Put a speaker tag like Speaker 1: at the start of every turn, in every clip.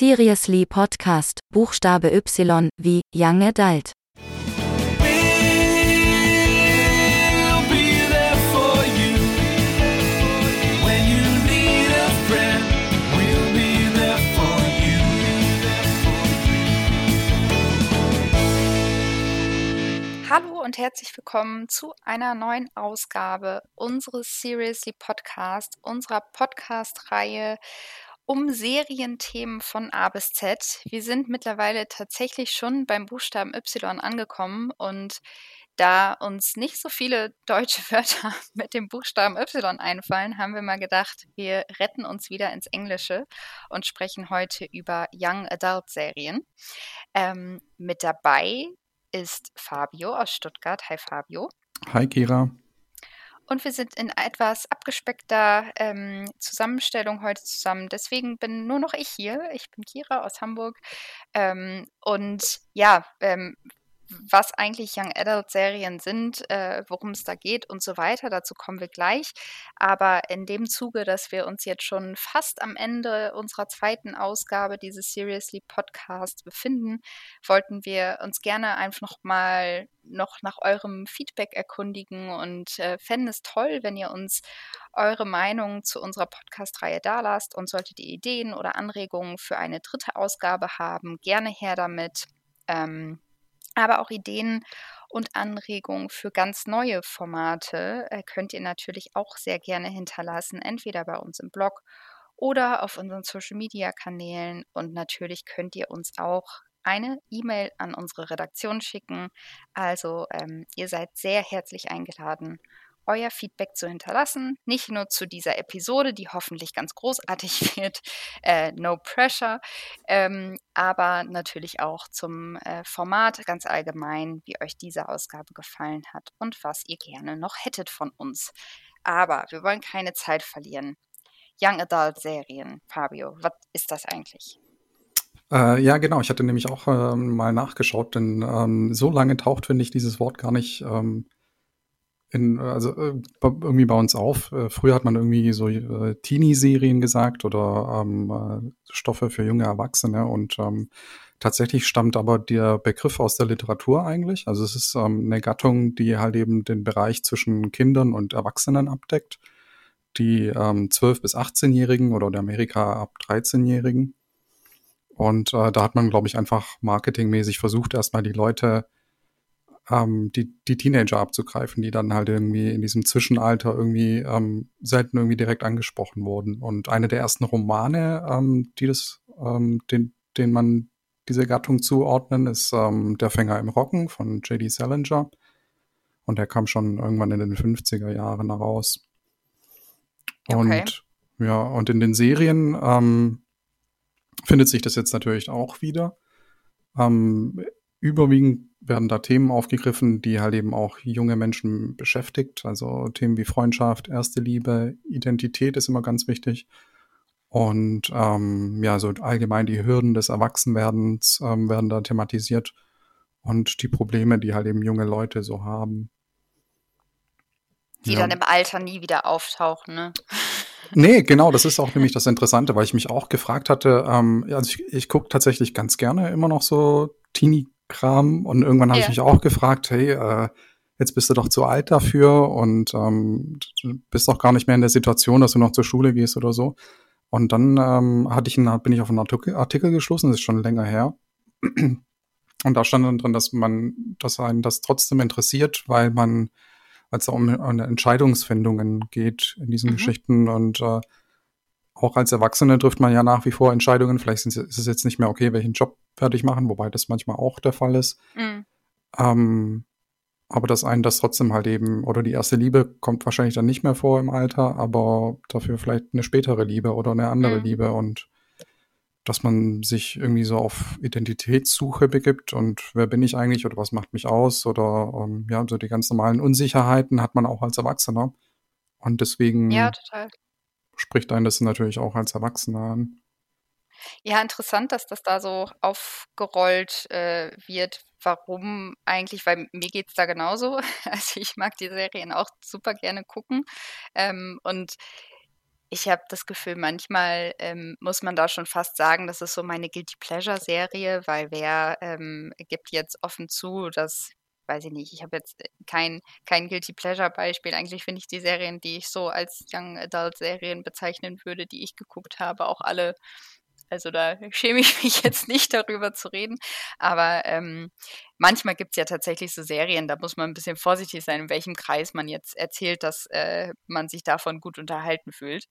Speaker 1: Seriously Podcast, Buchstabe Y, wie Young Adult.
Speaker 2: Hallo und herzlich willkommen zu einer neuen Ausgabe unseres Seriously Podcast, unserer Podcast-Reihe um Serienthemen von A bis Z. Wir sind mittlerweile tatsächlich schon beim Buchstaben Y angekommen und da uns nicht so viele deutsche Wörter mit dem Buchstaben Y einfallen, haben wir mal gedacht, wir retten uns wieder ins Englische und sprechen heute über Young Adult Serien. Ähm, mit dabei ist Fabio aus Stuttgart. Hi Fabio.
Speaker 3: Hi Kira.
Speaker 2: Und wir sind in etwas abgespeckter ähm, Zusammenstellung heute zusammen. Deswegen bin nur noch ich hier. Ich bin Kira aus Hamburg. Ähm, und ja, ähm, was eigentlich Young Adult Serien sind, äh, worum es da geht und so weiter. Dazu kommen wir gleich. Aber in dem Zuge, dass wir uns jetzt schon fast am Ende unserer zweiten Ausgabe dieses Seriously Podcast befinden, wollten wir uns gerne einfach noch mal noch nach eurem Feedback erkundigen und äh, fänden es toll, wenn ihr uns eure Meinung zu unserer Podcast-Reihe dalasst und solltet ihr Ideen oder Anregungen für eine dritte Ausgabe haben, gerne her damit. Ähm, aber auch Ideen und Anregungen für ganz neue Formate äh, könnt ihr natürlich auch sehr gerne hinterlassen, entweder bei uns im Blog oder auf unseren Social-Media-Kanälen. Und natürlich könnt ihr uns auch eine E-Mail an unsere Redaktion schicken. Also ähm, ihr seid sehr herzlich eingeladen, euer Feedback zu hinterlassen. Nicht nur zu dieser Episode, die hoffentlich ganz großartig wird, äh, no pressure, ähm, aber natürlich auch zum äh, Format ganz allgemein, wie euch diese Ausgabe gefallen hat und was ihr gerne noch hättet von uns. Aber wir wollen keine Zeit verlieren. Young Adult Serien, Fabio, was ist das eigentlich?
Speaker 3: Äh, ja, genau. Ich hatte nämlich auch ähm, mal nachgeschaut, denn ähm, so lange taucht, finde ich, dieses Wort gar nicht ähm, in, also äh, irgendwie bei uns auf. Äh, früher hat man irgendwie so äh, Teenie-Serien gesagt oder ähm, äh, Stoffe für junge Erwachsene und ähm, tatsächlich stammt aber der Begriff aus der Literatur eigentlich. Also es ist ähm, eine Gattung, die halt eben den Bereich zwischen Kindern und Erwachsenen abdeckt. Die ähm, 12- bis 18-Jährigen oder der Amerika ab 13-Jährigen. Und äh, da hat man, glaube ich, einfach marketingmäßig versucht, erstmal die Leute ähm, die, die Teenager abzugreifen, die dann halt irgendwie in diesem Zwischenalter irgendwie ähm, selten irgendwie direkt angesprochen wurden. Und eine der ersten Romane, ähm, die das, ähm, den, den man diese Gattung zuordnen, ist ähm, Der Fänger im Rocken von J.D. Salinger. Und der kam schon irgendwann in den 50er Jahren heraus.
Speaker 2: Okay.
Speaker 3: Und ja, und in den Serien ähm, findet sich das jetzt natürlich auch wieder. Ähm, überwiegend werden da Themen aufgegriffen, die halt eben auch junge Menschen beschäftigt. Also Themen wie Freundschaft, erste Liebe, Identität ist immer ganz wichtig. Und ähm, ja, so allgemein die Hürden des Erwachsenwerdens ähm, werden da thematisiert und die Probleme, die halt eben junge Leute so haben.
Speaker 2: Die
Speaker 3: Ja.
Speaker 2: dann im Alter nie wieder auftauchen, ne?
Speaker 3: Nee, genau, das ist auch nämlich das Interessante, weil ich mich auch gefragt hatte, ähm, also ich, ich gucke tatsächlich ganz gerne immer noch so Teenie-Kram und irgendwann habe ich
Speaker 2: Ja.
Speaker 3: mich auch gefragt, hey, äh, jetzt bist du doch zu alt dafür und ähm, du bist doch gar nicht mehr in der Situation, dass du noch zur Schule gehst oder so. Und dann ähm, hatte ich einen, bin ich auf einen Artikel, Artikel geschlossen, das ist schon länger her. Und da stand dann drin, dass man, dass einen das trotzdem interessiert, weil man, als es um, um Entscheidungsfindungen geht in diesen
Speaker 2: Mhm.
Speaker 3: Geschichten und äh, auch als Erwachsene trifft man ja nach wie vor Entscheidungen. Vielleicht ist es jetzt nicht mehr okay, welchen Job ich machen, wobei das manchmal auch der Fall ist.
Speaker 2: Mm.
Speaker 3: Ähm, aber dass einen das trotzdem halt eben, oder die erste Liebe kommt wahrscheinlich dann nicht mehr vor im Alter, aber dafür vielleicht eine spätere Liebe oder eine andere
Speaker 2: Mhm.
Speaker 3: Liebe und dass man sich irgendwie so auf Identitätssuche begibt und wer bin ich eigentlich oder was macht mich aus oder ähm, ja, so die ganz normalen Unsicherheiten hat man auch als Erwachsener. Und deswegen
Speaker 2: Ja,
Speaker 3: spricht einen das natürlich auch als Erwachsener an.
Speaker 2: Ja, interessant, dass das da so aufgerollt äh, wird. Warum eigentlich? Weil mir geht's da genauso. Also ich mag die Serien auch super gerne gucken. Ähm, und ich habe das Gefühl, manchmal ähm, muss man da schon fast sagen, das ist so meine Guilty Pleasure-Serie, weil wer ähm, gibt jetzt offen zu, dass, weiß ich nicht, ich habe jetzt kein, kein Guilty Pleasure-Beispiel. Eigentlich finde ich die Serien, die ich so als Young Adult-Serien bezeichnen würde, die ich geguckt habe, auch alle also da schäme ich mich jetzt nicht darüber zu reden. Aber ähm, manchmal gibt es ja tatsächlich so Serien, da muss man ein bisschen vorsichtig sein, in welchem Kreis man jetzt erzählt, dass äh, man sich davon gut unterhalten fühlt.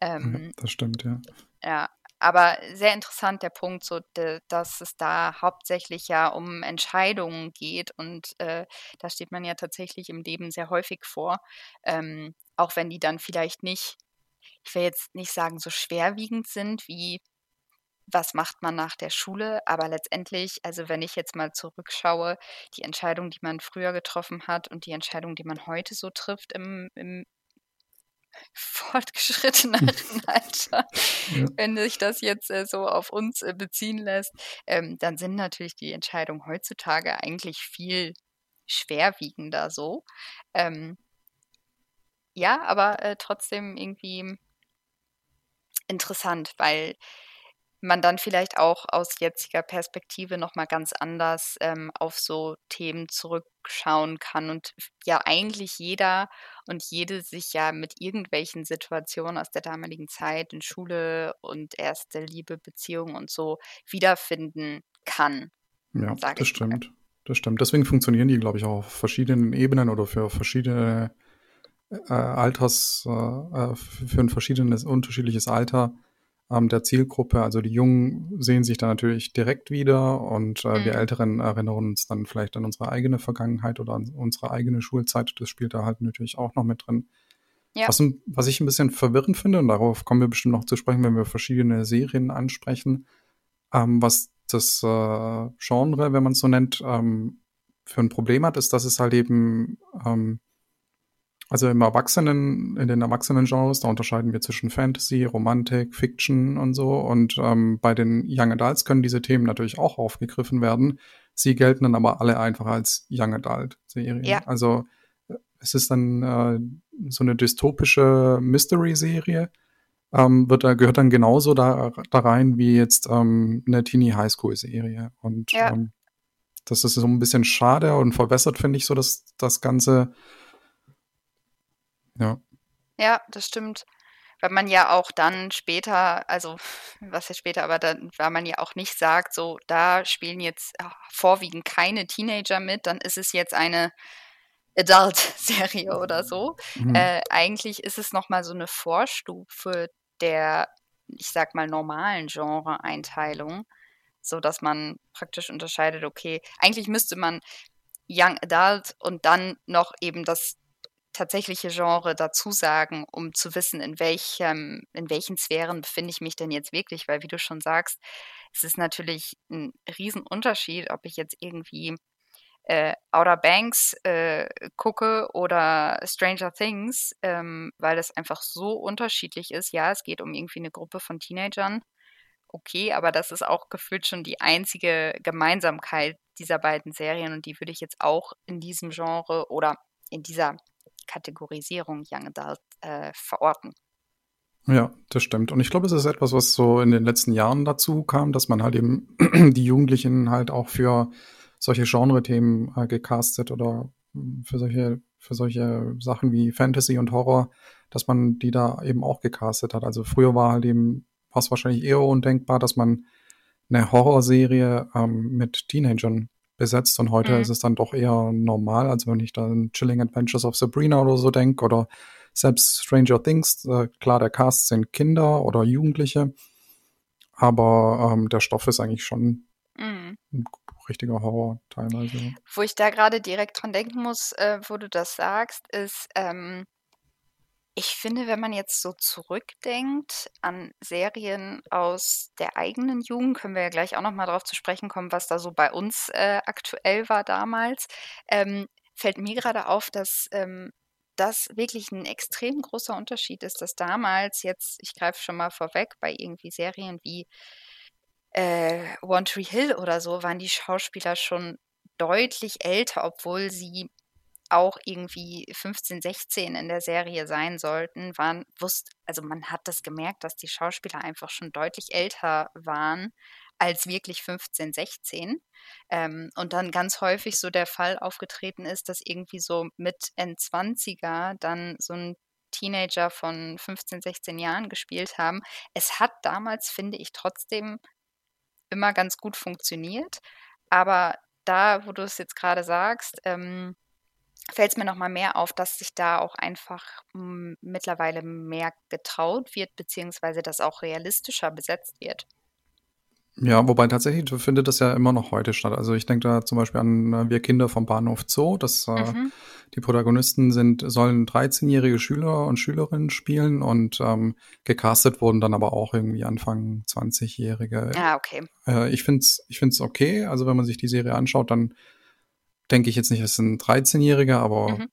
Speaker 2: Ähm,
Speaker 3: das stimmt, ja.
Speaker 2: Ja, aber sehr interessant der Punkt, so, de, dass es da hauptsächlich ja um Entscheidungen geht und äh, da steht man ja tatsächlich im Leben sehr häufig vor, ähm, auch wenn die dann vielleicht nicht, ich will jetzt nicht sagen, so schwerwiegend sind wie was macht man nach der Schule, aber letztendlich, also wenn ich jetzt mal zurückschaue, die Entscheidung, die man früher getroffen hat und die Entscheidung, die man heute so trifft im, im fortgeschritteneren Alter,
Speaker 3: Ja.
Speaker 2: wenn sich das jetzt äh, so auf uns äh, beziehen lässt, ähm, dann sind natürlich die Entscheidungen heutzutage eigentlich viel schwerwiegender so. Ähm, ja, aber äh, trotzdem irgendwie interessant, weil man dann vielleicht auch aus jetziger Perspektive noch mal ganz anders ähm, auf so Themen zurückschauen kann und ja eigentlich jeder und jede sich ja mit irgendwelchen Situationen aus der damaligen Zeit in Schule und erste Liebe, Beziehung und so wiederfinden kann.
Speaker 3: Ja, das
Speaker 2: ich mal.
Speaker 3: stimmt. Das stimmt. Deswegen funktionieren die, glaube ich, auch auf verschiedenen Ebenen oder für verschiedene äh, Alters, äh, äh, für ein verschiedenes, unterschiedliches Alter ähm, der Zielgruppe. Also die Jungen sehen sich da natürlich direkt wieder und äh, wir
Speaker 2: Mhm.
Speaker 3: Älteren erinnern uns dann vielleicht an unsere eigene Vergangenheit oder an unsere eigene Schulzeit. Das spielt da halt natürlich auch noch mit drin.
Speaker 2: Ja.
Speaker 3: Was, was ich ein bisschen verwirrend finde, und darauf kommen wir bestimmt noch zu sprechen, wenn wir verschiedene Serien ansprechen, ähm, was das äh, Genre, wenn man es so nennt, ähm, für ein Problem hat, ist, dass es halt eben, ähm, also im Erwachsenen, in den Erwachsenen-Genres, da unterscheiden wir zwischen Fantasy, Romantik, Fiction und so. Und ähm, bei den Young Adults können diese Themen natürlich auch aufgegriffen werden. Sie gelten dann aber alle einfach als Young Adult-Serien.
Speaker 2: Ja.
Speaker 3: Also äh, es ist dann äh, so eine dystopische Mystery-Serie, ähm, wird da, gehört dann genauso da, da rein wie jetzt ähm, eine Teenie Highschool-Serie. Und
Speaker 2: Ja.
Speaker 3: ähm, das ist so ein bisschen schade und verwässert, finde ich, so das, das Ganze. Ja,
Speaker 2: Ja, das stimmt. Weil man ja auch dann später, also was ja später, aber dann, weil man ja auch nicht sagt, so da spielen jetzt vorwiegend keine Teenager mit, dann ist es jetzt eine Adult-Serie oder so.
Speaker 3: Mhm.
Speaker 2: Äh, eigentlich ist es nochmal so eine Vorstufe der, ich sag mal, normalen Genre-Einteilung, so dass man praktisch unterscheidet, okay, eigentlich müsste man Young Adult und dann noch eben das tatsächliche Genre dazu sagen, um zu wissen, in welchem, in welchen Sphären befinde ich mich denn jetzt wirklich, weil wie du schon sagst, es ist natürlich ein Riesenunterschied, ob ich jetzt irgendwie äh, Outer Banks äh, gucke oder Stranger Things, ähm, weil das einfach so unterschiedlich ist. Ja, es geht um irgendwie eine Gruppe von Teenagern. Okay, aber das ist auch gefühlt schon die einzige Gemeinsamkeit dieser beiden Serien und die würde ich jetzt auch in diesem Genre oder in dieser Kategorisierung Young Adult äh, verorten.
Speaker 3: Ja, das stimmt. Und ich glaube, es ist etwas, was so in den letzten Jahren dazu kam, dass man halt eben die Jugendlichen halt auch für solche Genre-Themen äh, gecastet oder mh, für solche, für solche Sachen wie Fantasy und Horror, dass man die da eben auch gecastet hat. Also früher war halt eben, war es wahrscheinlich eher undenkbar, dass man eine Horrorserie ähm, mit Teenagern besetzt und heute
Speaker 2: Mhm.
Speaker 3: ist es dann doch eher normal. Also wenn ich da an Chilling Adventures of Sabrina oder so denke oder selbst Stranger Things, äh, klar, der Cast sind Kinder oder Jugendliche, aber ähm, der Stoff ist eigentlich schon
Speaker 2: Mhm.
Speaker 3: ein richtiger Horror teilweise.
Speaker 2: Wo ich da gerade direkt dran denken muss, äh, wo du das sagst, ist, ähm, ich finde, wenn man jetzt so zurückdenkt an Serien aus der eigenen Jugend, können wir ja gleich auch nochmal darauf zu sprechen kommen, was da so bei uns äh, aktuell war damals, ähm, fällt mir gerade auf, dass ähm, das wirklich ein extrem großer Unterschied ist, dass damals jetzt, ich greife schon mal vorweg, bei irgendwie Serien wie äh, One Tree Hill oder so, waren die Schauspieler schon deutlich älter, obwohl sie auch irgendwie 15, 16 in der Serie sein sollten, waren, wusst, also man hat das gemerkt, dass die Schauspieler einfach schon deutlich älter waren als wirklich 15, 16. Ähm, und dann ganz häufig so der Fall aufgetreten ist, dass irgendwie so mit N20er dann so ein Teenager von 15, 16 Jahren gespielt haben. Es hat damals, finde ich, trotzdem immer ganz gut funktioniert. Aber da, wo du es jetzt gerade sagst, ähm, fällt es mir nochmal mehr auf, dass sich da auch einfach m, mittlerweile mehr getraut wird, beziehungsweise das auch realistischer besetzt wird.
Speaker 3: Ja, wobei tatsächlich findet das ja immer noch heute statt. Also ich denke da zum Beispiel an äh, Wir Kinder vom Bahnhof Zoo. Das, äh,
Speaker 2: Mhm.
Speaker 3: die Protagonisten sind, sollen 13-jährige Schüler und Schülerinnen spielen und ähm, gecastet wurden dann aber auch irgendwie Anfang 20-jährige.
Speaker 2: Ah, okay.
Speaker 3: Äh, ich finde es ich find's okay. Also wenn man sich die Serie anschaut, dann denke ich jetzt nicht, es ist ein 13-Jähriger, aber
Speaker 2: Mhm.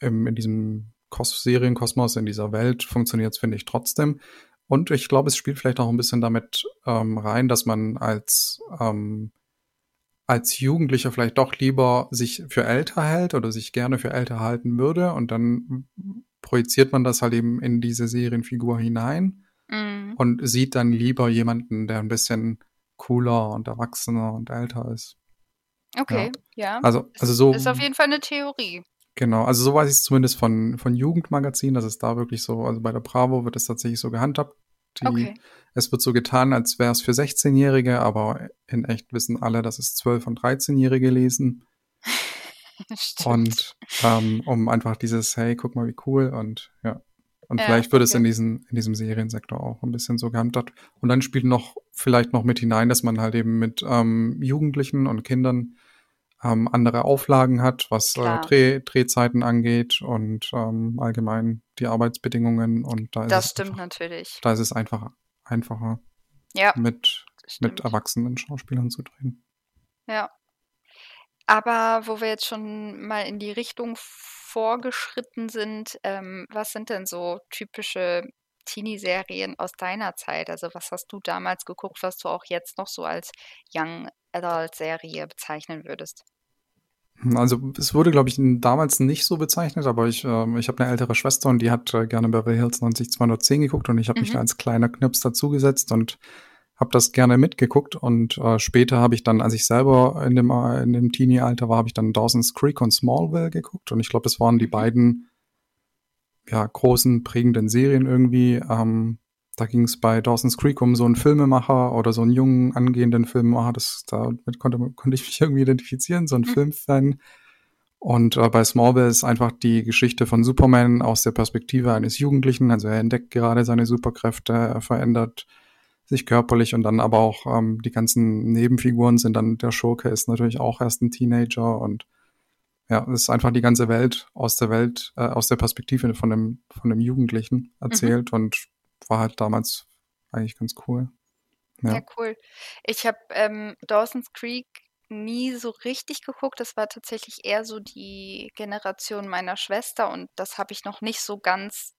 Speaker 3: im, in diesem Kos Serienkosmos, in dieser Welt funktioniert es, finde ich, trotzdem. Und ich glaube, es spielt vielleicht auch ein bisschen damit ähm, rein, dass man als, ähm, als Jugendlicher vielleicht doch lieber sich für älter hält oder sich gerne für älter halten würde. Und dann projiziert man das halt eben in diese Serienfigur hinein
Speaker 2: Mhm.
Speaker 3: und sieht dann lieber jemanden, der ein bisschen cooler und erwachsener und älter ist.
Speaker 2: Okay, ja.
Speaker 3: Also,
Speaker 2: Ist-
Speaker 3: also so.
Speaker 2: Ist auf jeden Fall eine Theorie.
Speaker 3: Genau, also so weiß ich es zumindest von, von Jugendmagazinen, dass es da wirklich so, also bei der Bravo wird es tatsächlich so gehandhabt. Die,
Speaker 2: Okay.
Speaker 3: Es wird so getan, als wäre es für 16-Jährige, aber in echt wissen alle, dass es 12- und 13-Jährige lesen.
Speaker 2: Stimmt.
Speaker 3: Und ähm, um einfach dieses, hey, guck mal, wie cool und ja. Und
Speaker 2: Ja,
Speaker 3: vielleicht wird es
Speaker 2: okay.
Speaker 3: in, diesen, in diesem Seriensektor auch ein bisschen so gehandhabt. Und dann spielt noch vielleicht noch mit hinein, dass man halt eben mit ähm, Jugendlichen und Kindern ähm, andere Auflagen hat, was äh. Dreh, Drehzeiten angeht und ähm, allgemein die Arbeitsbedingungen. Und da ist
Speaker 2: Das
Speaker 3: es
Speaker 2: stimmt
Speaker 3: einfach,
Speaker 2: natürlich.
Speaker 3: da ist es einfacher, einfacher
Speaker 2: Ja,
Speaker 3: mit, mit erwachsenen Schauspielern zu drehen.
Speaker 2: Ja. Aber wo wir jetzt schon mal in die Richtung vorgeschritten sind, ähm, was sind denn so typische Teenie-Serien aus deiner Zeit? Also was hast du damals geguckt, was du auch jetzt noch so als Young Adult-Serie bezeichnen würdest?
Speaker 3: Also es wurde, glaube ich, damals nicht so bezeichnet, aber ich, ähm, ich habe eine ältere Schwester und die hat äh, gerne Beverly Hills 90210 geguckt und ich habe mich
Speaker 2: Mhm.
Speaker 3: da als kleiner Knips dazugesetzt und habe das gerne mitgeguckt und äh, später habe ich dann, als ich selber in dem, äh, in dem Teenie-Alter war, habe ich dann Dawson's Creek und Smallville geguckt und ich glaube, das waren die beiden ja, großen, prägenden Serien irgendwie. Ähm, da ging es bei Dawson's Creek um so einen Filmemacher oder so einen jungen, angehenden Filmemacher. Das, damit konnte, konnte ich mich irgendwie identifizieren, so ein
Speaker 2: Mhm.
Speaker 3: Filmfan. Und äh, bei Smallville ist einfach die Geschichte von Superman aus der Perspektive eines Jugendlichen. Also er entdeckt gerade seine Superkräfte, er verändert sich körperlich und dann aber auch ähm, die ganzen Nebenfiguren sind dann, der Schurke ist natürlich auch erst ein Teenager und ja, es ist einfach die ganze Welt aus der Welt, äh, aus der Perspektive von dem, von dem Jugendlichen erzählt und war halt damals eigentlich ganz cool.
Speaker 2: Ja,
Speaker 3: Ja.
Speaker 2: cool. Ich habe ähm, Dawson's Creek nie so richtig geguckt. Das war tatsächlich eher so die Generation meiner Schwester und das habe ich noch nicht so ganz,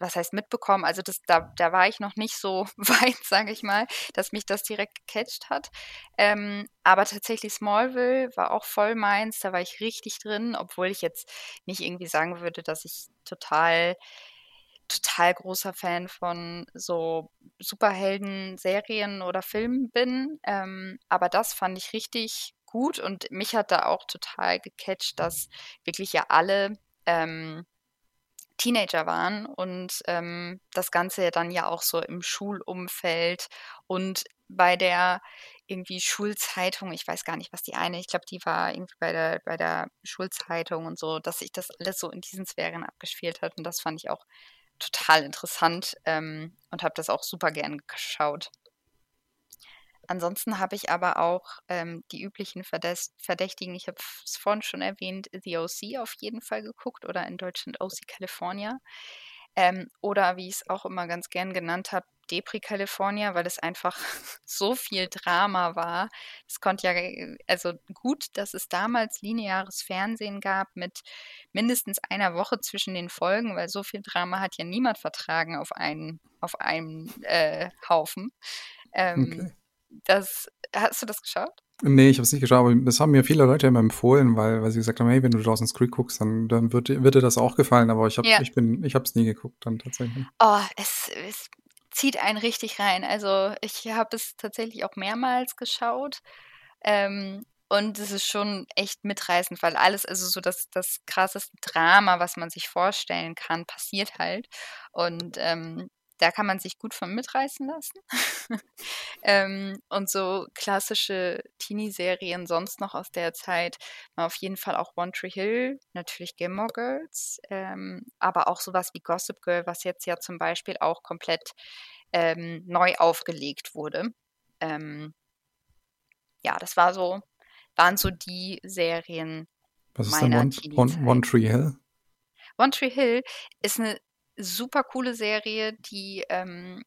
Speaker 2: was heißt mitbekommen. Also das, da, da war ich noch nicht so weit, sage ich mal, dass mich das direkt gecatcht hat. Ähm, aber tatsächlich Smallville war auch voll meins. Da war ich richtig drin, obwohl ich jetzt nicht irgendwie sagen würde, dass ich total total großer Fan von so Superhelden-Serien oder Filmen bin. Ähm, aber das fand ich richtig gut und mich hat da auch total gecatcht, dass wirklich ja alle ähm, Teenager waren und ähm, das Ganze dann ja auch so im Schulumfeld und bei der irgendwie Schulzeitung, ich weiß gar nicht, was die eine, ich glaube, die war irgendwie bei der, bei der Schulzeitung und so, dass sich das alles so in diesen Sphären abgespielt hat und das fand ich auch total interessant ähm, und habe das auch super gern geschaut. Ansonsten habe ich aber auch ähm, die üblichen Verdächtigen, ich habe es vorhin schon erwähnt, The OC auf jeden Fall geguckt oder in Deutschland OC California. Ähm, oder wie ich es auch immer ganz gern genannt habe, Depri California, weil es einfach so viel Drama war. Es konnte ja, äh, also gut, dass es damals lineares Fernsehen gab mit mindestens einer Woche zwischen den Folgen, weil so viel Drama hat ja niemand vertragen auf einen, auf einem äh, Haufen. Ähm,
Speaker 3: Okay.
Speaker 2: Das, hast du das geschaut?
Speaker 3: Nee, ich habe es nicht geschaut, aber das haben mir viele Leute immer empfohlen, weil, weil sie gesagt haben, hey, wenn du Dawson's Creek guckst, dann, dann wird, dir- wird dir das auch gefallen, aber ich habe
Speaker 2: Ja.
Speaker 3: ich bin ich nie geguckt dann tatsächlich.
Speaker 2: Oh, es, es zieht einen richtig rein. Also ich habe es tatsächlich auch mehrmals geschaut. Ähm, und es ist schon echt mitreißend, weil alles, also so das, das krasseste Drama, was man sich vorstellen kann, passiert halt. Und ähm, da kann man sich gut von mitreißen lassen. ähm, und so klassische Teenie-Serien sonst noch aus der Zeit war auf jeden Fall auch One Tree Hill, natürlich Gilmore Girls, ähm, aber auch sowas wie Gossip Girl, was jetzt ja zum Beispiel auch komplett ähm, neu aufgelegt wurde. Ähm, ja, das war so, waren so die Serien.
Speaker 3: Was ist denn
Speaker 2: Meiner
Speaker 3: One,
Speaker 2: Teenie-Zeit.
Speaker 3: One, One Tree Hill?
Speaker 2: One Tree Hill ist eine super coole Serie, die ähm,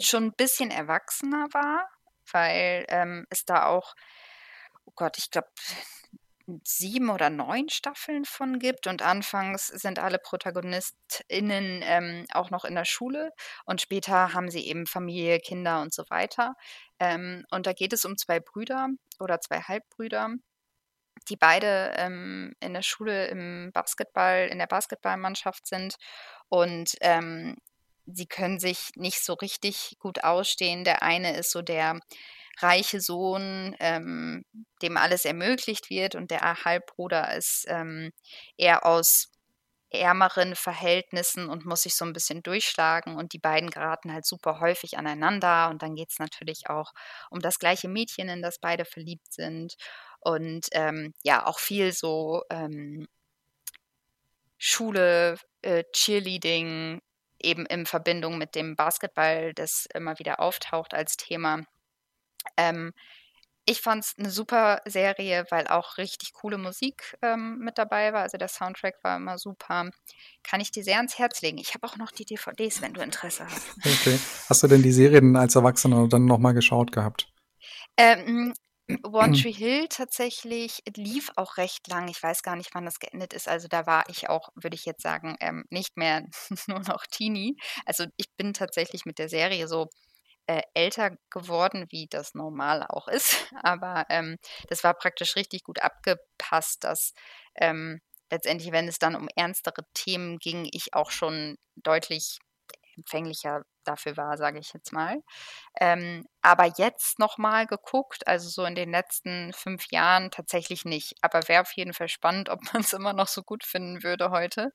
Speaker 2: schon ein bisschen erwachsener war, weil ähm, es da auch, oh Gott, ich glaube, sieben oder neun Staffeln von gibt und anfangs sind alle ProtagonistInnen ähm, auch noch in der Schule und später haben sie eben Familie, Kinder und so weiter. Ähm, und da geht es um zwei Brüder oder zwei Halbbrüder, die beide ähm, in der Schule im Basketball, in der Basketballmannschaft sind und ähm, sie können sich nicht so richtig gut ausstehen. Der eine ist so der reiche Sohn, ähm, dem alles ermöglicht wird und der Halbbruder ist ähm, eher aus ärmeren Verhältnissen und muss sich so ein bisschen durchschlagen und die beiden geraten halt super häufig aneinander und dann geht es natürlich auch um das gleiche Mädchen, in das beide verliebt sind und ähm, ja, auch viel so ähm, Schule, äh, Cheerleading, eben in Verbindung mit dem Basketball, das immer wieder auftaucht als Thema. Ähm, ich fand es eine super Serie, weil auch richtig coole Musik ähm, mit dabei war. Also der Soundtrack war immer super. Kann ich dir sehr ans Herz legen. Ich habe auch noch die DVDs, wenn du Interesse hast.
Speaker 3: Okay. Hast du denn die Serien als Erwachsener dann nochmal geschaut gehabt?
Speaker 2: Ähm, One Tree Hill tatsächlich lief auch recht lang. Ich weiß gar nicht, wann das geendet ist. Also da war ich auch, würde ich jetzt sagen, ähm, nicht mehr nur noch Teenie. Also ich bin tatsächlich mit der Serie so äh, älter geworden, wie das normal auch ist. Aber ähm, das war praktisch richtig gut abgepasst, dass ähm, letztendlich, wenn es dann um ernstere Themen ging, ich auch schon deutlich empfänglicher dafür war, sage ich jetzt mal. Ähm, aber jetzt nochmal geguckt, also so in den letzten fünf Jahren tatsächlich nicht. Aber wäre auf jeden Fall spannend, ob man es immer noch so gut finden würde heute.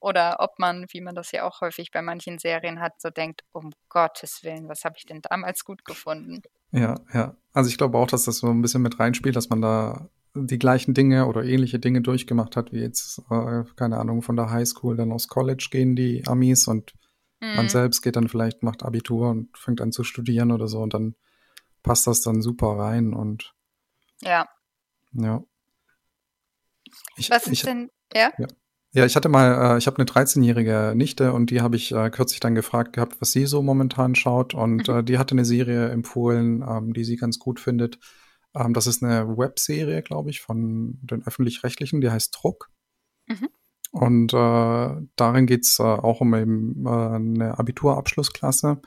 Speaker 2: Oder ob man, wie man das ja auch häufig bei manchen Serien hat, so denkt, um Gottes Willen, was habe ich denn damals gut gefunden?
Speaker 3: Ja, ja. Also ich glaube auch, dass das so ein bisschen mit reinspielt, dass man da die gleichen Dinge oder ähnliche Dinge durchgemacht hat, wie jetzt, äh, keine Ahnung, von der Highschool dann aus College gehen die Amis und man
Speaker 2: Mhm.
Speaker 3: selbst geht dann vielleicht, macht Abitur und fängt an zu studieren oder so und dann passt das dann super rein und
Speaker 2: Ja.
Speaker 3: ja. Ich,
Speaker 2: Was
Speaker 3: ich,
Speaker 2: ist denn, ja?
Speaker 3: Ja, ich hatte mal, äh, ich habe eine 13-jährige Nichte und die habe ich äh, kürzlich dann gefragt gehabt, was sie so momentan schaut. Und
Speaker 2: Mhm.
Speaker 3: äh, die hatte eine Serie empfohlen, ähm, die sie ganz gut findet. Ähm, das ist eine Webserie, glaube ich, von den öffentlich-rechtlichen, die heißt Druck.
Speaker 2: Mhm.
Speaker 3: Und äh, darin geht's äh, auch um eben, äh, eine Abiturabschlussklasse.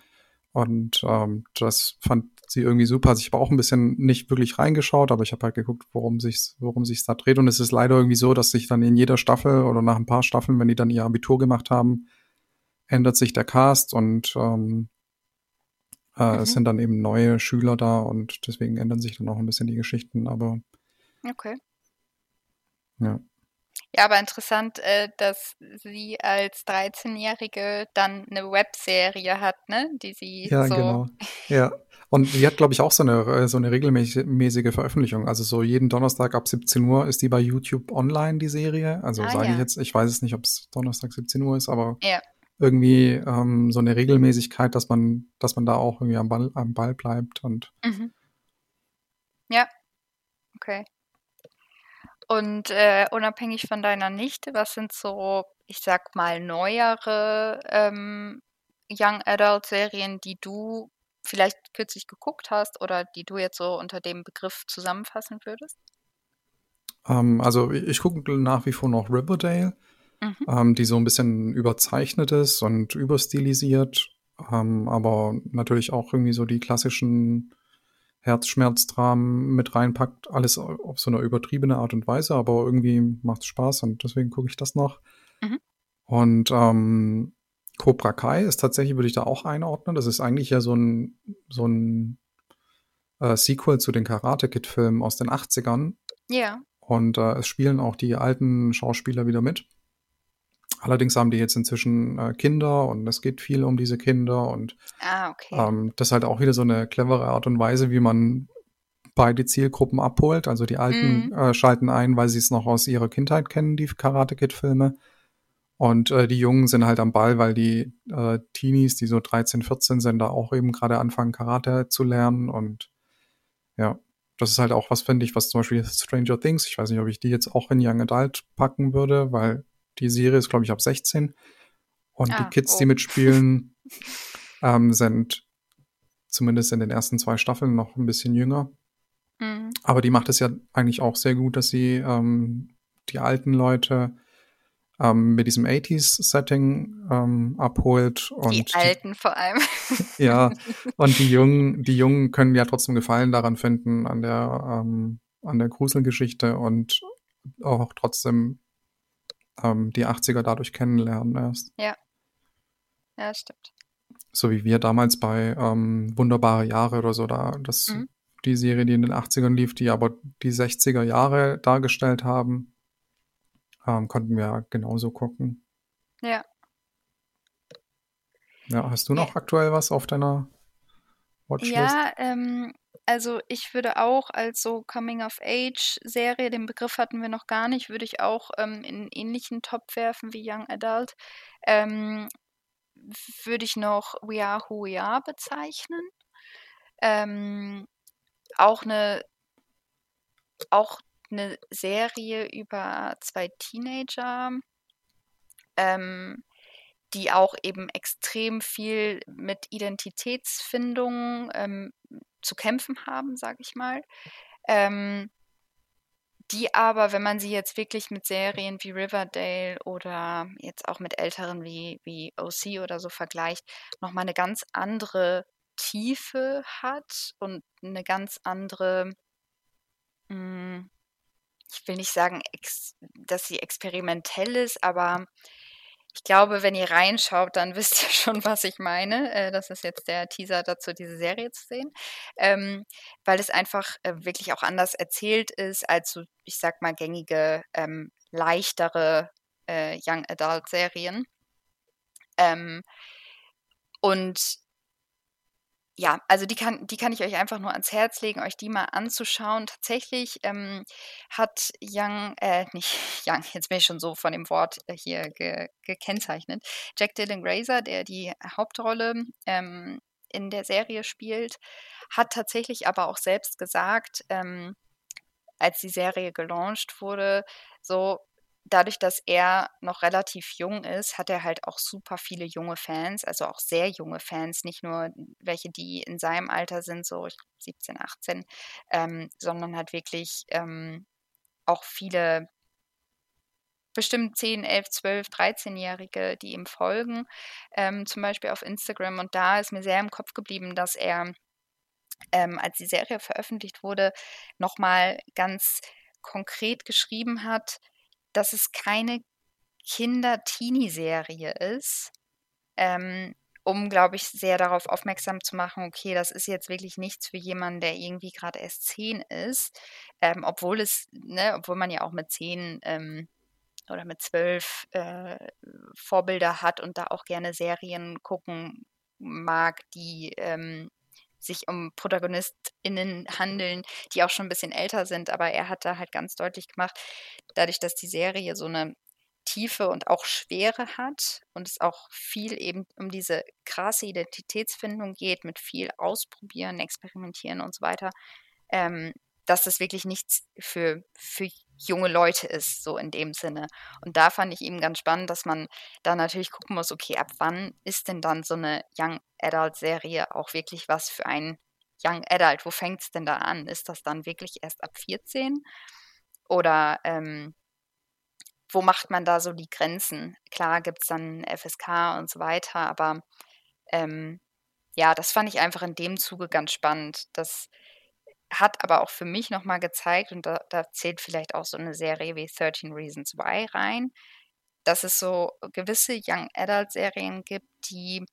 Speaker 3: Und ähm, das fand sie irgendwie super. Also ich habe auch ein bisschen nicht wirklich reingeschaut, aber ich habe halt geguckt, worum sich's, worum sich's da dreht. Und es ist leider irgendwie so, dass sich dann in jeder Staffel oder nach ein paar Staffeln, wenn die dann ihr Abitur gemacht haben, ändert sich der Cast und ähm, äh,
Speaker 2: Mhm.
Speaker 3: es sind dann eben neue Schüler da und deswegen ändern sich dann auch ein bisschen die Geschichten. Aber
Speaker 2: Okay.
Speaker 3: ja,
Speaker 2: Ja, aber interessant, äh, dass sie als 13-Jährige dann eine Webserie hat, ne? Die sie
Speaker 3: ja,
Speaker 2: so.
Speaker 3: genau. Ja. Und sie hat, glaube ich, auch so eine, äh, so eine regelmäßige Veröffentlichung. Also so jeden Donnerstag ab 17 Uhr ist die bei YouTube online, die Serie. Also
Speaker 2: Ah,
Speaker 3: sage
Speaker 2: ja.
Speaker 3: ich jetzt, ich weiß es nicht, ob es Donnerstag 17 Uhr ist, aber
Speaker 2: Ja.
Speaker 3: irgendwie ähm, so eine Regelmäßigkeit, dass man, dass man da auch irgendwie am Ball, am Ball bleibt. Und
Speaker 2: Mhm. Ja, okay. Und äh, unabhängig von deiner Nichte, was sind so, ich sag mal, neuere ähm, Young Adult Serien, die du vielleicht kürzlich geguckt hast oder die du jetzt so unter dem Begriff zusammenfassen würdest?
Speaker 3: ähm, also ich, gucke nach wie vor noch Riverdale,
Speaker 2: Mhm.
Speaker 3: ähm, die so ein bisschen überzeichnet ist und überstilisiert, ähm, aber natürlich auch irgendwie so die klassischen Herzschmerzdramen mit reinpackt. Alles auf so eine übertriebene Art und Weise, aber irgendwie macht es Spaß und deswegen gucke ich das noch.
Speaker 2: Mhm.
Speaker 3: Und ähm, Cobra Kai ist tatsächlich, würde ich da auch einordnen. Das ist eigentlich ja so ein, so ein äh, Sequel zu den Karate Kid-Filmen aus den 80ern.
Speaker 2: Ja.
Speaker 3: Und äh, es spielen auch die alten Schauspieler wieder mit. Allerdings haben die jetzt inzwischen äh, Kinder und es geht viel um diese Kinder und
Speaker 2: Ah, okay.
Speaker 3: ähm, das ist halt auch wieder so eine clevere Art und Weise, wie man beide Zielgruppen abholt. Also die Alten
Speaker 2: Mhm.
Speaker 3: äh, schalten ein, weil sie es noch aus ihrer Kindheit kennen, die Karate Kid-Filme. Und äh, die Jungen sind halt am Ball, weil die äh, Teenies, die so 13, 14 sind, da auch eben gerade anfangen, Karate zu lernen. Und ja, das ist halt auch was, finde ich, was zum Beispiel Stranger Things, ich weiß nicht, ob ich die jetzt auch in Young Adult packen würde, weil die Serie ist, glaube ich, ab 16. Und die
Speaker 2: Ah,
Speaker 3: Kids, die
Speaker 2: oh.
Speaker 3: mitspielen, ähm, sind zumindest in den ersten zwei Staffeln noch ein bisschen jünger.
Speaker 2: Mhm.
Speaker 3: Aber die macht es ja eigentlich auch sehr gut, dass sie ähm, die alten Leute ähm, mit diesem 80s-Setting ähm, abholt. Und
Speaker 2: Die Alten vor allem.
Speaker 3: ja, und die Jungen, die Jungen können ja trotzdem Gefallen daran finden, an der, ähm, an der Gruselgeschichte und auch trotzdem ähm, die 80er dadurch kennenlernen erst.
Speaker 2: ja, stimmt.
Speaker 3: So wie wir damals bei ähm, Wunderbare Jahre oder so, da das
Speaker 2: Mhm.
Speaker 3: die Serie, die in den 80ern lief, die aber die 60er Jahre dargestellt haben, ähm, konnten wir genauso gucken.
Speaker 2: Ja.
Speaker 3: Ja, hast du noch aktuell was auf deiner Watchlist?
Speaker 2: Ja, ähm, also ich würde auch als so Coming-of-Age-Serie, den Begriff hatten wir noch gar nicht, würde ich auch ähm, in einen ähnlichen Topf werfen wie Young Adult. Ähm, würde ich noch We Are Who We Are bezeichnen. Ähm, auch eine auch eine Serie über zwei Teenager, ähm, die auch eben extrem viel mit Identitätsfindung ähm, zu kämpfen haben, sage ich mal. Ähm, die aber, wenn man sie jetzt wirklich mit Serien wie Riverdale oder jetzt auch mit älteren wie, wie OC oder so vergleicht, nochmal eine ganz andere Tiefe hat und eine ganz andere, mh, ich will nicht sagen, dass sie experimentell ist, aber ich glaube, wenn ihr reinschaut, dann wisst ihr schon, was ich meine. Äh, das ist jetzt der Teaser dazu, diese Serie zu sehen. Ähm, weil es einfach äh, wirklich auch anders erzählt ist als so, ich sag mal, gängige, ähm, leichtere äh, Young Adult Serien. Ähm, und ja, also die kann, die kann ich euch einfach nur ans Herz legen, euch die mal anzuschauen. Tatsächlich ähm, hat Young, äh, nicht Young, jetzt bin ich schon so von dem Wort äh, hier ge, gekennzeichnet. Jack Dylan Grazer, der die Hauptrolle ähm, in der Serie spielt, hat tatsächlich aber auch selbst gesagt, ähm, als die Serie gelauncht wurde, so dadurch, dass er noch relativ jung ist, hat er halt auch super viele junge Fans, also auch sehr junge Fans, nicht nur welche, die in seinem Alter sind, so 17, 18, ähm, sondern halt wirklich ähm, auch viele bestimmt 10, 11, 12, 13-Jährige, die ihm folgen, ähm, zum Beispiel auf Instagram. Und da ist mir sehr im Kopf geblieben, dass er, ähm, als die Serie veröffentlicht wurde, nochmal ganz konkret geschrieben hat, dass es keine Kinder-Teenie-Serie ist, ähm, um, glaube ich, sehr darauf aufmerksam zu machen, okay, das ist jetzt wirklich nichts für jemanden, der irgendwie gerade erst zehn ist, ähm, obwohl es, ne, obwohl man ja auch mit zehn ähm, oder mit zwölf äh, Vorbilder hat und da auch gerne Serien gucken mag, die ähm, sich um ProtagonistInnen handeln, die auch schon ein bisschen älter sind, aber er hat da halt ganz deutlich gemacht, dadurch, dass die Serie so eine Tiefe und auch Schwere hat und es auch viel eben um diese krasse Identitätsfindung geht, mit viel Ausprobieren, Experimentieren und so weiter, ähm, dass das wirklich nichts für, für junge Leute ist, so in dem Sinne. Und da fand ich eben ganz spannend, dass man da natürlich gucken muss, okay, ab wann ist denn dann so eine Young Adult Serie auch wirklich was für ein Young Adult? Wo fängt es denn da an? Ist das dann wirklich erst ab 14? Oder ähm, wo macht man da so die Grenzen? Klar gibt es dann FSK und so weiter, aber ähm, ja, das fand ich einfach in dem Zuge ganz spannend, dass hat aber auch für mich nochmal gezeigt, und da, da zählt vielleicht auch so eine Serie wie 13 Reasons Why rein, dass es so gewisse Young Adult Serien gibt, die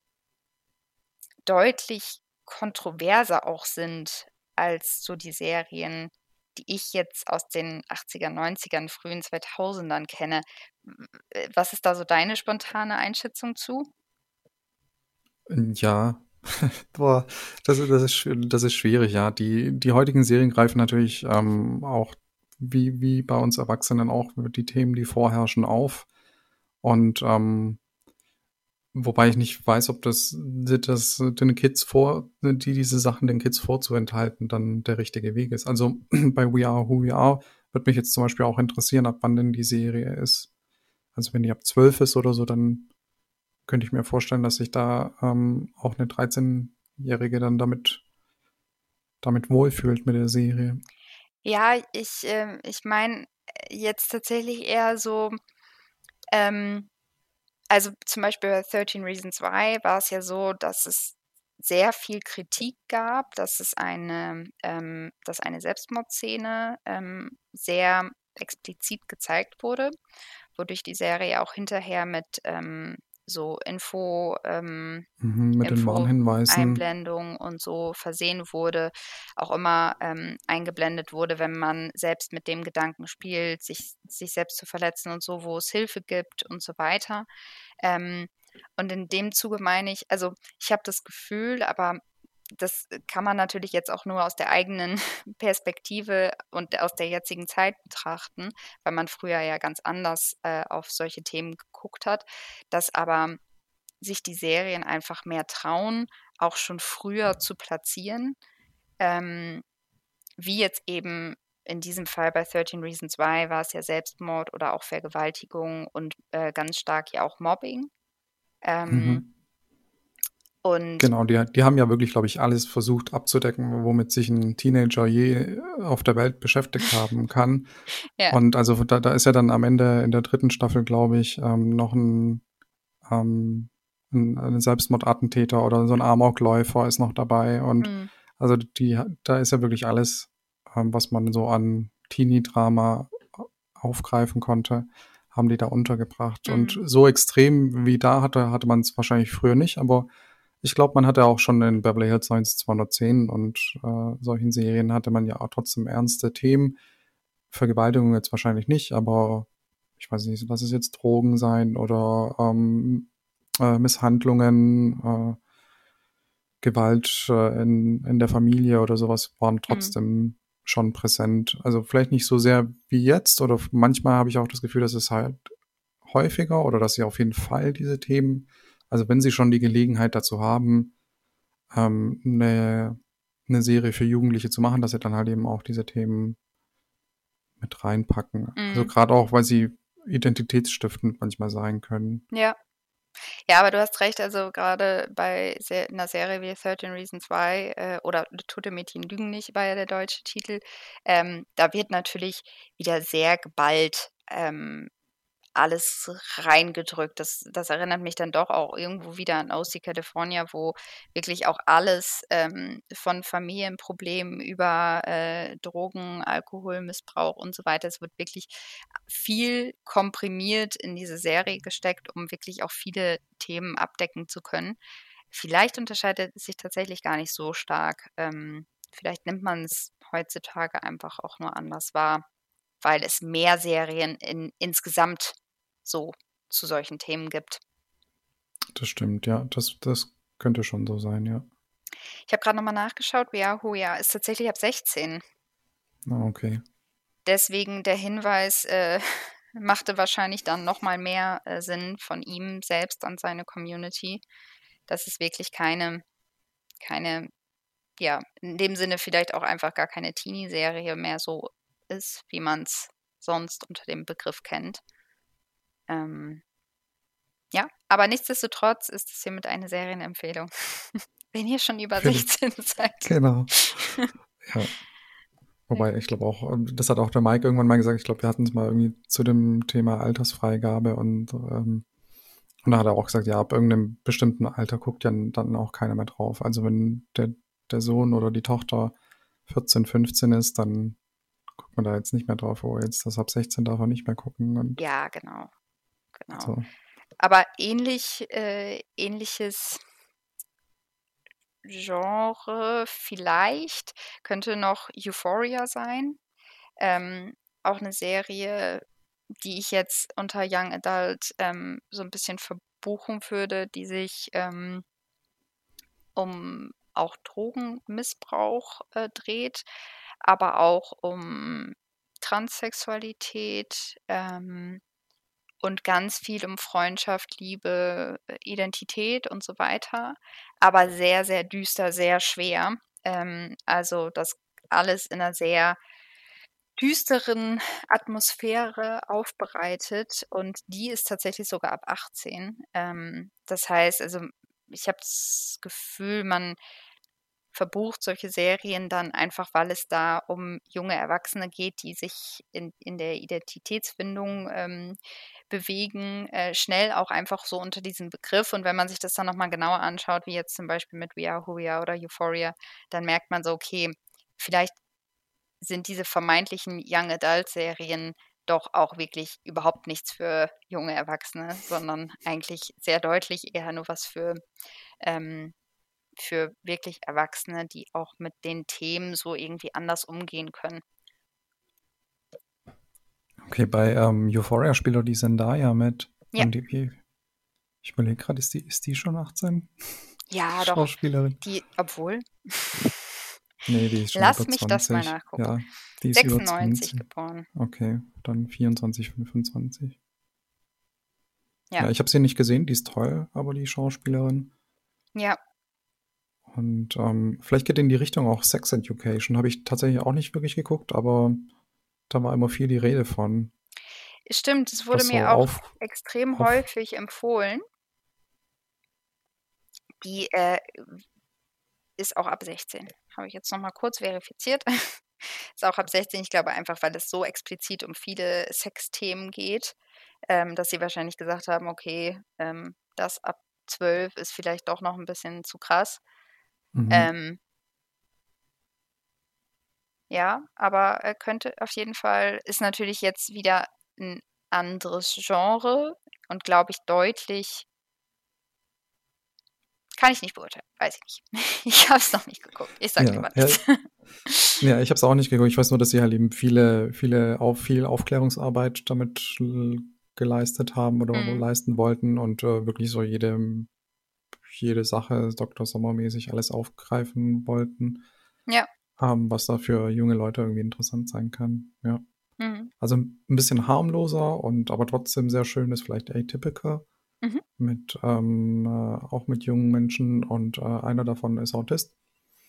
Speaker 2: deutlich kontroverser auch sind als so die Serien, die ich jetzt aus den 80er, 90ern, frühen 2000ern kenne. Was ist da so deine spontane Einschätzung zu?
Speaker 3: Ja, boah, das, ist- das ist, das ist schwierig, ja. Die, die heutigen Serien greifen natürlich ähm, auch, wie, wie bei uns Erwachsenen auch, die Themen, die vorherrschen, auf. Und ähm, wobei ich nicht weiß, ob das, das den Kids vor, die diese Sachen den Kids vorzuenthalten, dann der richtige Weg ist. Also bei We Are Who We Are würde mich jetzt zum Beispiel auch interessieren, ab wann denn die Serie ist. Also wenn die ab zwölf ist oder so, dann könnte ich mir vorstellen, dass sich da ähm, auch eine 13-Jährige dann damit, damit wohlfühlt mit der Serie.
Speaker 2: Ja, ich, ähm, ich meine jetzt tatsächlich eher so, ähm, also zum Beispiel bei 13 Reasons Why war es ja so, dass es sehr viel Kritik gab, dass es eine, ähm, dass eine Selbstmordszene ähm, sehr explizit gezeigt wurde, wodurch die Serie auch hinterher mit ähm, so Info, ähm,
Speaker 3: Mhm, mit den
Speaker 2: Info,
Speaker 3: Warnhinweisen.
Speaker 2: Einblendung und so versehen wurde, auch immer ähm, eingeblendet wurde, wenn man selbst mit dem Gedanken spielt, sich, sich selbst zu verletzen und so, wo es Hilfe gibt und so weiter. Ähm, und in dem Zuge meine ich, also ich habe das Gefühl, aber das kann man natürlich jetzt auch nur aus der eigenen Perspektive und aus der jetzigen Zeit betrachten, weil man früher ja ganz anders äh, auf solche Themen geguckt hat, dass aber sich die Serien einfach mehr trauen, auch schon früher zu platzieren, ähm, wie jetzt eben in diesem Fall bei 13 Reasons Why war es ja Selbstmord oder auch Vergewaltigung und äh, ganz stark ja auch Mobbing. Ähm,
Speaker 3: Mhm.
Speaker 2: Und
Speaker 3: Genau, die, die haben ja wirklich, glaube ich, alles versucht abzudecken, womit sich ein Teenager je auf der Welt beschäftigt haben kann.
Speaker 2: Ja.
Speaker 3: Und also da, da ist ja dann am Ende in der dritten Staffel, glaube ich, ähm, noch ein, ähm, ein, ein Selbstmordattentäter oder so ein Amokläufer ist noch dabei. Und
Speaker 2: Mm,
Speaker 3: also die, da ist ja wirklich alles, ähm, was man so an Teenie-Drama aufgreifen konnte, haben die da untergebracht. Und
Speaker 2: Mhm.
Speaker 3: so extrem wie da hatte, hatte man es wahrscheinlich früher nicht, aber ich glaube, man hatte auch schon in Beverly Hills 90210 und äh, solchen Serien hatte man ja auch trotzdem ernste Themen. Vergewaltigung jetzt wahrscheinlich nicht, aber ich weiß nicht, lass es jetzt Drogen sein oder ähm, äh, Misshandlungen, äh, Gewalt äh, in, in der Familie oder sowas waren trotzdem schon präsent. Also vielleicht nicht so sehr wie jetzt oder manchmal habe ich auch das Gefühl, dass es halt häufiger oder dass sie auf jeden Fall diese Themen, also wenn sie schon die Gelegenheit dazu haben, ähm, eine, eine Serie für Jugendliche zu machen, dass sie dann halt eben auch diese Themen mit reinpacken. Also
Speaker 2: Mhm.
Speaker 3: gerade auch, weil sie identitätsstiftend manchmal sein können.
Speaker 2: ja. Ja, aber du hast recht, also gerade bei Se einer Serie wie 13 Reasons Why äh, oder Tote Mädchen lügen nicht, war ja der deutsche Titel, ähm, da wird natürlich wieder sehr geballt ähm, alles reingedrückt. Das, das erinnert mich dann doch auch irgendwo wieder an OC California, wo wirklich auch alles ähm, von Familienproblemen über äh, Drogen, Alkoholmissbrauch und so weiter, es wird wirklich viel komprimiert in diese Serie gesteckt, um wirklich auch viele Themen abdecken zu können. Vielleicht unterscheidet es sich tatsächlich gar nicht so stark. Ähm, vielleicht nimmt man es heutzutage einfach auch nur anders wahr, weil es mehr Serien in, insgesamt so zu solchen Themen gibt.
Speaker 3: Das stimmt, ja. Das, das könnte schon so sein, ja.
Speaker 2: Ich habe gerade nochmal nachgeschaut, Yahoo ja ist tatsächlich ab 16.
Speaker 3: Ah, okay.
Speaker 2: Deswegen der Hinweis äh, machte wahrscheinlich dann nochmal mehr äh, Sinn von ihm selbst an seine Community, dass es wirklich keine, keine, ja, in dem Sinne vielleicht auch einfach gar keine Teenie-Serie mehr so ist, wie man es sonst unter dem Begriff kennt. Ähm, ja, aber nichtsdestotrotz ist es hiermit eine Serienempfehlung. Wenn ihr schon über
Speaker 3: Für-
Speaker 2: 16 seid.
Speaker 3: Genau. ja. Wobei, ich glaube auch, ähm, das hat auch der Mike irgendwann mal gesagt, ich glaube, wir hatten es mal irgendwie zu dem Thema Altersfreigabe und, ähm, und da hat er auch gesagt, ja, ab irgendeinem bestimmten Alter guckt ja dann auch keiner mehr drauf. Also wenn der, der Sohn oder die Tochter 14, 15 ist, dann guckt man da jetzt nicht mehr drauf, oh, jetzt das ab 16 darf er nicht mehr gucken. Und
Speaker 2: Ja, genau. Genau.
Speaker 3: so.
Speaker 2: Aber ähnlich, äh, ähnliches Genre vielleicht könnte noch Euphoria sein. Ähm, auch eine Serie, die ich jetzt unter Young Adult ähm, so ein bisschen verbuchen würde, die sich ähm, um auch Drogenmissbrauch äh, dreht, aber auch um Transsexualität ähm, und ganz viel um Freundschaft, Liebe, Identität und so weiter, aber sehr, sehr düster, sehr schwer. Ähm, also das alles in einer sehr düsteren Atmosphäre aufbereitet und die ist tatsächlich sogar ab 18. Ähm, das heißt, also ich habe das Gefühl, man verbucht solche Serien dann einfach, weil es da um junge Erwachsene geht, die sich in, in der Identitätsfindung ähm, bewegen, äh, schnell auch einfach so unter diesem Begriff. Und wenn man sich das dann nochmal genauer anschaut, wie jetzt zum Beispiel mit We Are Who We Are oder Euphoria, dann merkt man so, okay, vielleicht sind diese vermeintlichen Young Adult Serien doch auch wirklich überhaupt nichts für junge Erwachsene, sondern eigentlich sehr deutlich eher nur was für, ähm, für wirklich Erwachsene, die auch mit den Themen so irgendwie anders umgehen können.
Speaker 3: Okay, bei ähm, Euphoria spielt doch die Zendaya mit.
Speaker 2: Ja.
Speaker 3: Die, ich überlege gerade, ist die, ist die schon 18?
Speaker 2: Ja, doch.
Speaker 3: Schauspielerin?
Speaker 2: Die, obwohl,
Speaker 3: Nee, die ist schon
Speaker 2: Lass mich
Speaker 3: 20.
Speaker 2: das mal nachgucken.
Speaker 3: Ja, die ist über
Speaker 2: 96
Speaker 3: 20.
Speaker 2: geboren.
Speaker 3: Okay, dann 24, 25.
Speaker 2: Ja.
Speaker 3: Ja, ich habe sie nicht gesehen, die ist toll, aber die Schauspielerin.
Speaker 2: Ja,
Speaker 3: Und ähm, vielleicht geht in die Richtung auch Sex Education. Habe ich tatsächlich auch nicht wirklich geguckt, aber da war immer viel die Rede von.
Speaker 2: stimmt. Es wurde
Speaker 3: Was so
Speaker 2: mir auch
Speaker 3: auf-
Speaker 2: extrem
Speaker 3: auf-
Speaker 2: häufig empfohlen. Die äh, ist auch ab 16. Habe ich jetzt nochmal kurz verifiziert. ist auch ab 16, ich glaube einfach, weil es so explizit um viele Sexthemen geht, ähm, dass sie wahrscheinlich gesagt haben, okay, ähm, das ab 12 ist vielleicht doch noch ein bisschen zu krass.
Speaker 3: Mhm.
Speaker 2: Ähm, ja, aber äh, könnte auf jeden Fall, ist natürlich jetzt wieder ein anderes Genre und glaube ich deutlich, kann ich nicht beurteilen, weiß ich nicht. Ich habe es noch nicht geguckt. Ich sage
Speaker 3: Ja,
Speaker 2: lieber
Speaker 3: ja.
Speaker 2: nichts.
Speaker 3: Ja, ich habe es auch nicht geguckt. Ich weiß nur, dass sie halt eben viele, viele auf viel Aufklärungsarbeit damit l- geleistet haben oder
Speaker 2: Mhm.
Speaker 3: leisten wollten und äh, wirklich so jede, jede Sache Dr. Sommer-mäßig alles aufgreifen wollten.
Speaker 2: Ja.
Speaker 3: Ähm, was da für junge Leute irgendwie interessant sein kann. Ja.
Speaker 2: Mhm.
Speaker 3: Also ein bisschen harmloser und aber trotzdem sehr schön ist vielleicht atypical.
Speaker 2: Mhm.
Speaker 3: Mit ähm, äh, auch mit jungen Menschen und äh, einer davon ist Autist.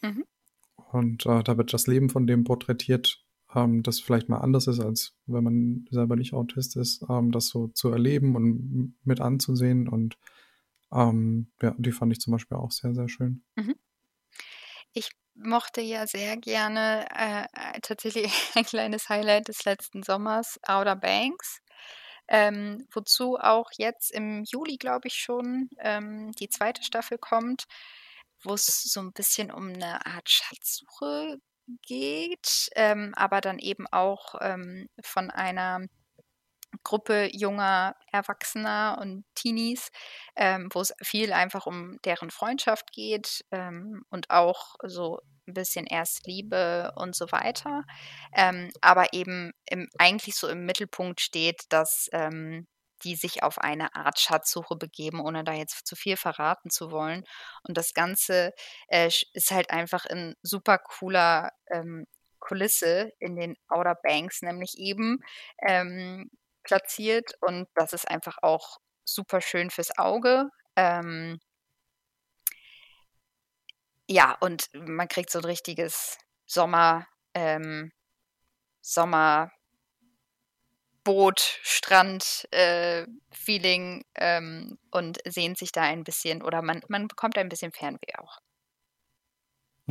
Speaker 2: Mhm.
Speaker 3: Und äh, da wird das Leben von dem porträtiert, ähm, das vielleicht mal anders ist, als wenn man selber nicht Autist ist, ähm, das so zu erleben und mit anzusehen. Und ähm, ja, die fand ich zum Beispiel auch sehr, sehr schön.
Speaker 2: Ich mochte ja sehr gerne äh, äh, tatsächlich ein kleines Highlight des letzten Sommers, Outer Banks. Ähm, wozu auch jetzt im Juli, glaube ich, schon ähm, die zweite Staffel kommt, wo es so ein bisschen um eine Art Schatzsuche geht, ähm, aber dann eben auch ähm, von einer Gruppe junger Erwachsener und Teenies, ähm, wo es viel einfach um deren Freundschaft geht ähm, und auch so ein bisschen Erstliebe und so weiter. Ähm, aber eben im, eigentlich so im Mittelpunkt steht, dass ähm, die sich auf eine Art Schatzsuche begeben, ohne da jetzt zu viel verraten zu wollen. Und das Ganze äh, ist halt einfach in super cooler ähm, Kulisse in den Outer Banks, nämlich eben ähm, platziert. Und das ist einfach auch super schön fürs Auge. Ähm, ja, und man kriegt so ein richtiges Sommer, ähm, Sommer, Boot, Strand, äh, Feeling ähm, und sehnt sich da ein bisschen oder man, man bekommt ein bisschen Fernweh auch.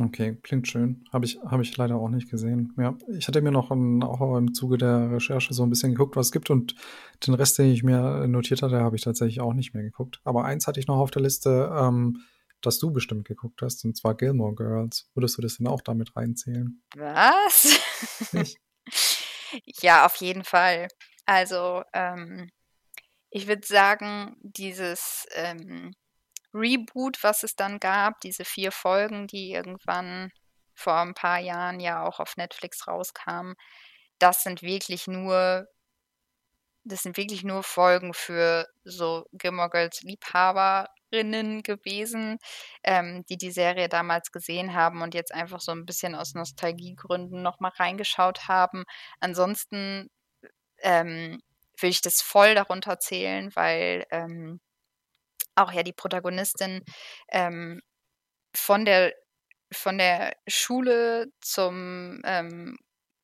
Speaker 3: Okay, klingt schön. Habe ich, habe ich leider auch nicht gesehen. Ja, ich hatte mir noch ein, auch im Zuge der Recherche so ein bisschen geguckt, was es gibt und den Rest, den ich mir notiert hatte, habe ich tatsächlich auch nicht mehr geguckt. Aber eins hatte ich noch auf der Liste, ähm, das du bestimmt geguckt hast, und zwar Gilmore Girls. Würdest du das denn auch damit reinzählen?
Speaker 2: Was? Ja, auf jeden Fall. Also, ähm, ich würde sagen, dieses ähm, Reboot, was es dann gab, diese vier Folgen, die irgendwann vor ein paar Jahren ja auch auf Netflix rauskamen, das sind wirklich nur, das sind wirklich nur Folgen für so Gilmore Girls Liebhaberinnen gewesen, ähm, die die Serie damals gesehen haben und jetzt einfach so ein bisschen aus Nostalgiegründen nochmal reingeschaut haben. Ansonsten ähm, will ich das voll darunter zählen, weil ähm, auch ja die Protagonistin ähm, von der von der Schule zum ähm,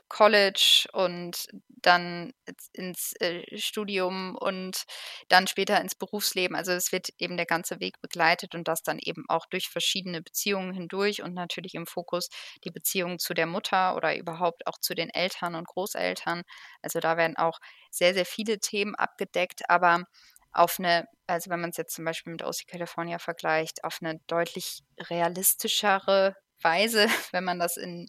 Speaker 2: College und dann ins äh, Studium und dann später ins Berufsleben. Also es wird eben der ganze Weg begleitet und das dann eben auch durch verschiedene Beziehungen hindurch und natürlich im Fokus die Beziehung zu der Mutter oder überhaupt auch zu den Eltern und Großeltern. Also da werden auch sehr, sehr viele Themen abgedeckt, aber auf eine, also wenn man es jetzt zum Beispiel mit OC California vergleicht, auf eine deutlich realistischere Weise, wenn man das in,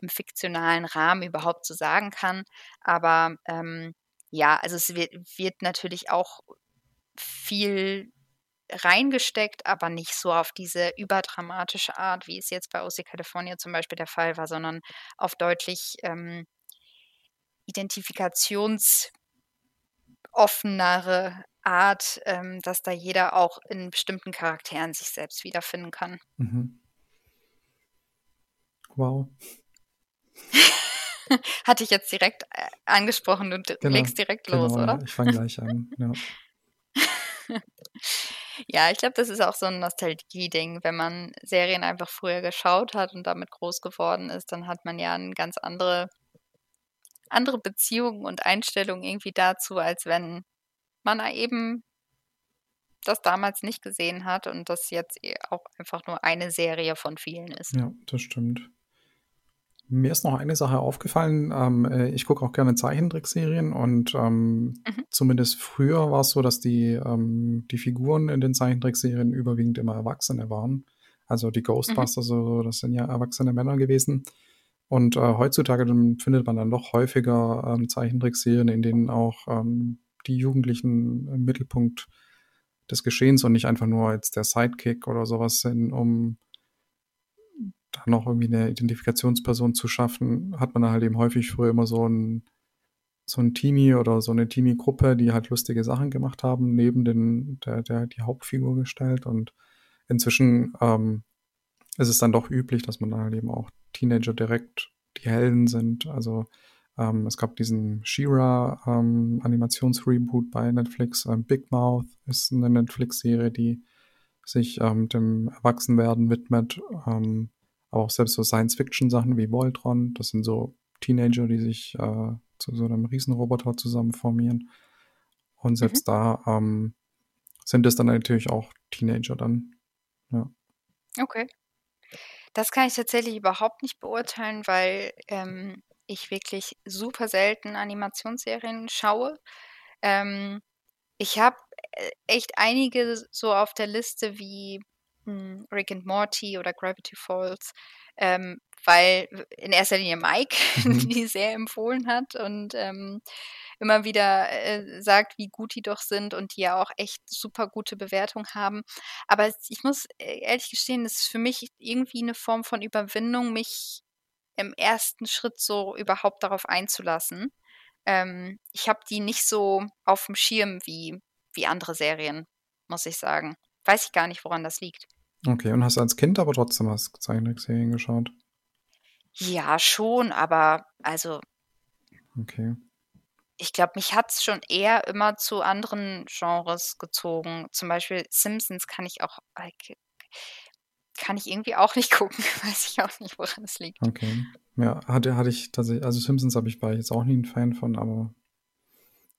Speaker 2: im fiktionalen Rahmen überhaupt so sagen kann. Aber ähm, ja, also es wird, wird natürlich auch viel reingesteckt, aber nicht so auf diese überdramatische Art, wie es jetzt bei OC California zum Beispiel der Fall war, sondern auf deutlich ähm, identifikationsoffenere Art, ähm, dass da jeder auch in bestimmten Charakteren sich selbst wiederfinden kann.
Speaker 3: Mhm. Wow.
Speaker 2: Hatte ich jetzt direkt äh, angesprochen und du
Speaker 3: Genau,
Speaker 2: legst direkt los,
Speaker 3: genau,
Speaker 2: oder?
Speaker 3: ja. Ich fange gleich an. Ja.
Speaker 2: Ja, ich glaube, das ist auch so ein Nostalgie-Ding. Wenn man Serien einfach früher geschaut hat und damit groß geworden ist, dann hat man ja eine ganz andere, andere Beziehung und Einstellung irgendwie dazu, als wenn man eben das damals nicht gesehen hat und das jetzt eh auch einfach nur eine Serie von vielen ist.
Speaker 3: ja, das stimmt. Mir ist noch eine Sache aufgefallen. Ähm, äh, ich gucke auch gerne Zeichentrickserien und ähm,
Speaker 2: Mhm.
Speaker 3: zumindest früher war es so, dass die, ähm, die Figuren in den Zeichentrickserien überwiegend immer Erwachsene waren. Also die Ghostbusters, oder so, das sind ja erwachsene Männer gewesen. Und äh, heutzutage dann findet man dann doch häufiger ähm, Zeichentrickserien, in denen auch ähm, die Jugendlichen im Mittelpunkt des Geschehens und nicht einfach nur als der Sidekick oder sowas sind, um da noch irgendwie eine Identifikationsperson zu schaffen, hat man halt eben häufig früher immer so ein so ein Teenie oder so eine Teenie-Gruppe, die halt lustige Sachen gemacht haben, neben den, der, der die Hauptfigur gestellt. Und inzwischen ähm, ist es dann doch üblich, dass man dann halt eben auch Teenager direkt die Helden sind. Also ähm, es gab diesen She-Ra ähm, Animationsreboot bei Netflix. Ähm, Big Mouth ist eine Netflix-Serie, die sich ähm, dem Erwachsenwerden widmet. Ähm, aber auch selbst so Science-Fiction-Sachen wie Voltron, das sind so Teenager, die sich äh, zu so einem Riesenroboter zusammen formieren. Und selbst da ähm, sind es dann natürlich auch Teenager dann. Ja.
Speaker 2: Okay. Das kann ich tatsächlich überhaupt nicht beurteilen, weil ähm, ich wirklich super selten Animationsserien schaue. Ähm, ich habe äh, echt einige so auf der Liste wie hm, Rick and Morty oder Gravity Falls, ähm, weil in erster Linie Mike
Speaker 3: Mhm.
Speaker 2: die sehr empfohlen hat und ähm, immer wieder äh, sagt, wie gut die doch sind und die ja auch echt super gute Bewertung haben. Aber ich muss äh, ehrlich gestehen, es ist für mich irgendwie eine Form von Überwindung, mich im ersten Schritt so überhaupt darauf einzulassen. Ähm, ich habe die nicht so auf dem Schirm wie, wie andere Serien, muss ich sagen. Weiß ich gar nicht, woran das liegt.
Speaker 3: Okay, und hast als Kind aber trotzdem was Zeichentrickserien geschaut?
Speaker 2: Ja, schon, aber also
Speaker 3: Okay.
Speaker 2: ich glaube, mich hat es schon eher immer zu anderen Genres gezogen. Zum Beispiel Simpsons kann ich auch, äh, kann ich irgendwie auch nicht gucken. Weiß ich auch nicht, woran es liegt.
Speaker 3: Okay. Ja, hatte, hatte ich tatsächlich, also Simpsons habe ich, war ich jetzt auch nie ein Fan von, aber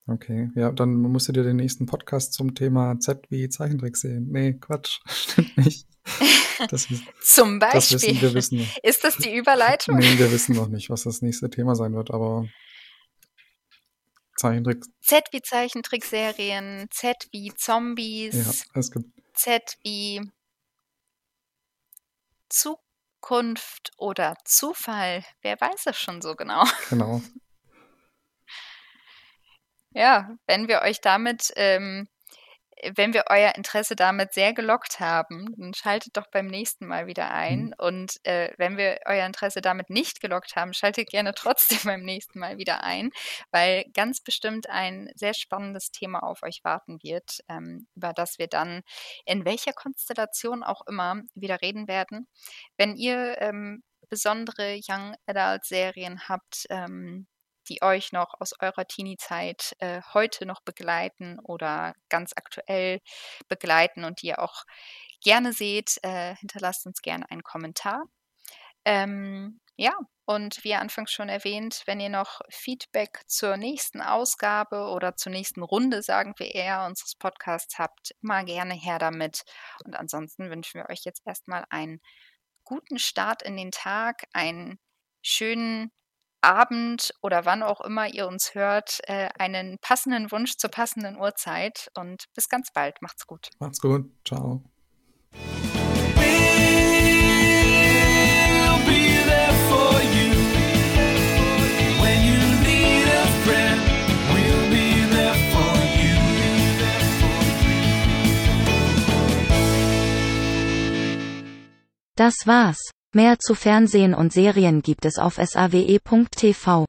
Speaker 3: okay. Ja, dann musst du dir den nächsten Podcast zum Thema Z wie Zeichentrick sehen. Nee, Quatsch, stimmt nicht. Das,
Speaker 2: Zum
Speaker 3: das wissen
Speaker 2: Beispiel.
Speaker 3: wir wissen noch.
Speaker 2: Ist das die Überleitung?
Speaker 3: Nee, wir wissen noch nicht, was das nächste Thema sein wird, aber Zeichentrick,
Speaker 2: Z wie Zeichentrickserien, Z wie
Speaker 3: ja,
Speaker 2: Zombies,
Speaker 3: es gibt,
Speaker 2: Z wie Zukunft oder Zufall, wer weiß es schon so genau.
Speaker 1: Genau.
Speaker 2: Ja, wenn wir euch damit, ähm, wenn wir euer Interesse damit sehr gelockt haben, dann schaltet doch beim nächsten Mal wieder ein.
Speaker 1: Mhm.
Speaker 2: Und äh, wenn wir euer Interesse damit nicht gelockt haben, schaltet gerne trotzdem beim nächsten Mal wieder ein, weil ganz bestimmt ein sehr spannendes Thema auf euch warten wird, ähm, über das wir dann in welcher Konstellation auch immer wieder reden werden. Wenn ihr ähm, besondere Young Adult Serien habt, ähm, die euch noch aus eurer Teenie-Zeit äh, heute noch begleiten oder ganz aktuell begleiten und die ihr auch gerne seht, äh, hinterlasst uns gerne einen Kommentar. Ähm, ja, und wie anfangs schon erwähnt, wenn ihr noch Feedback zur nächsten Ausgabe oder zur nächsten Runde, sagen wir eher, unseres Podcasts habt, immer gerne her damit. Und ansonsten wünschen wir euch jetzt erstmal einen guten Start in den Tag, einen schönen Abend oder wann auch immer ihr uns hört, äh, einen passenden Wunsch zur passenden Uhrzeit und bis ganz bald. Macht's gut.
Speaker 1: Macht's gut. Ciao.
Speaker 4: Das war's. Mehr zu Fernsehen und Serien gibt es auf sawe.tv.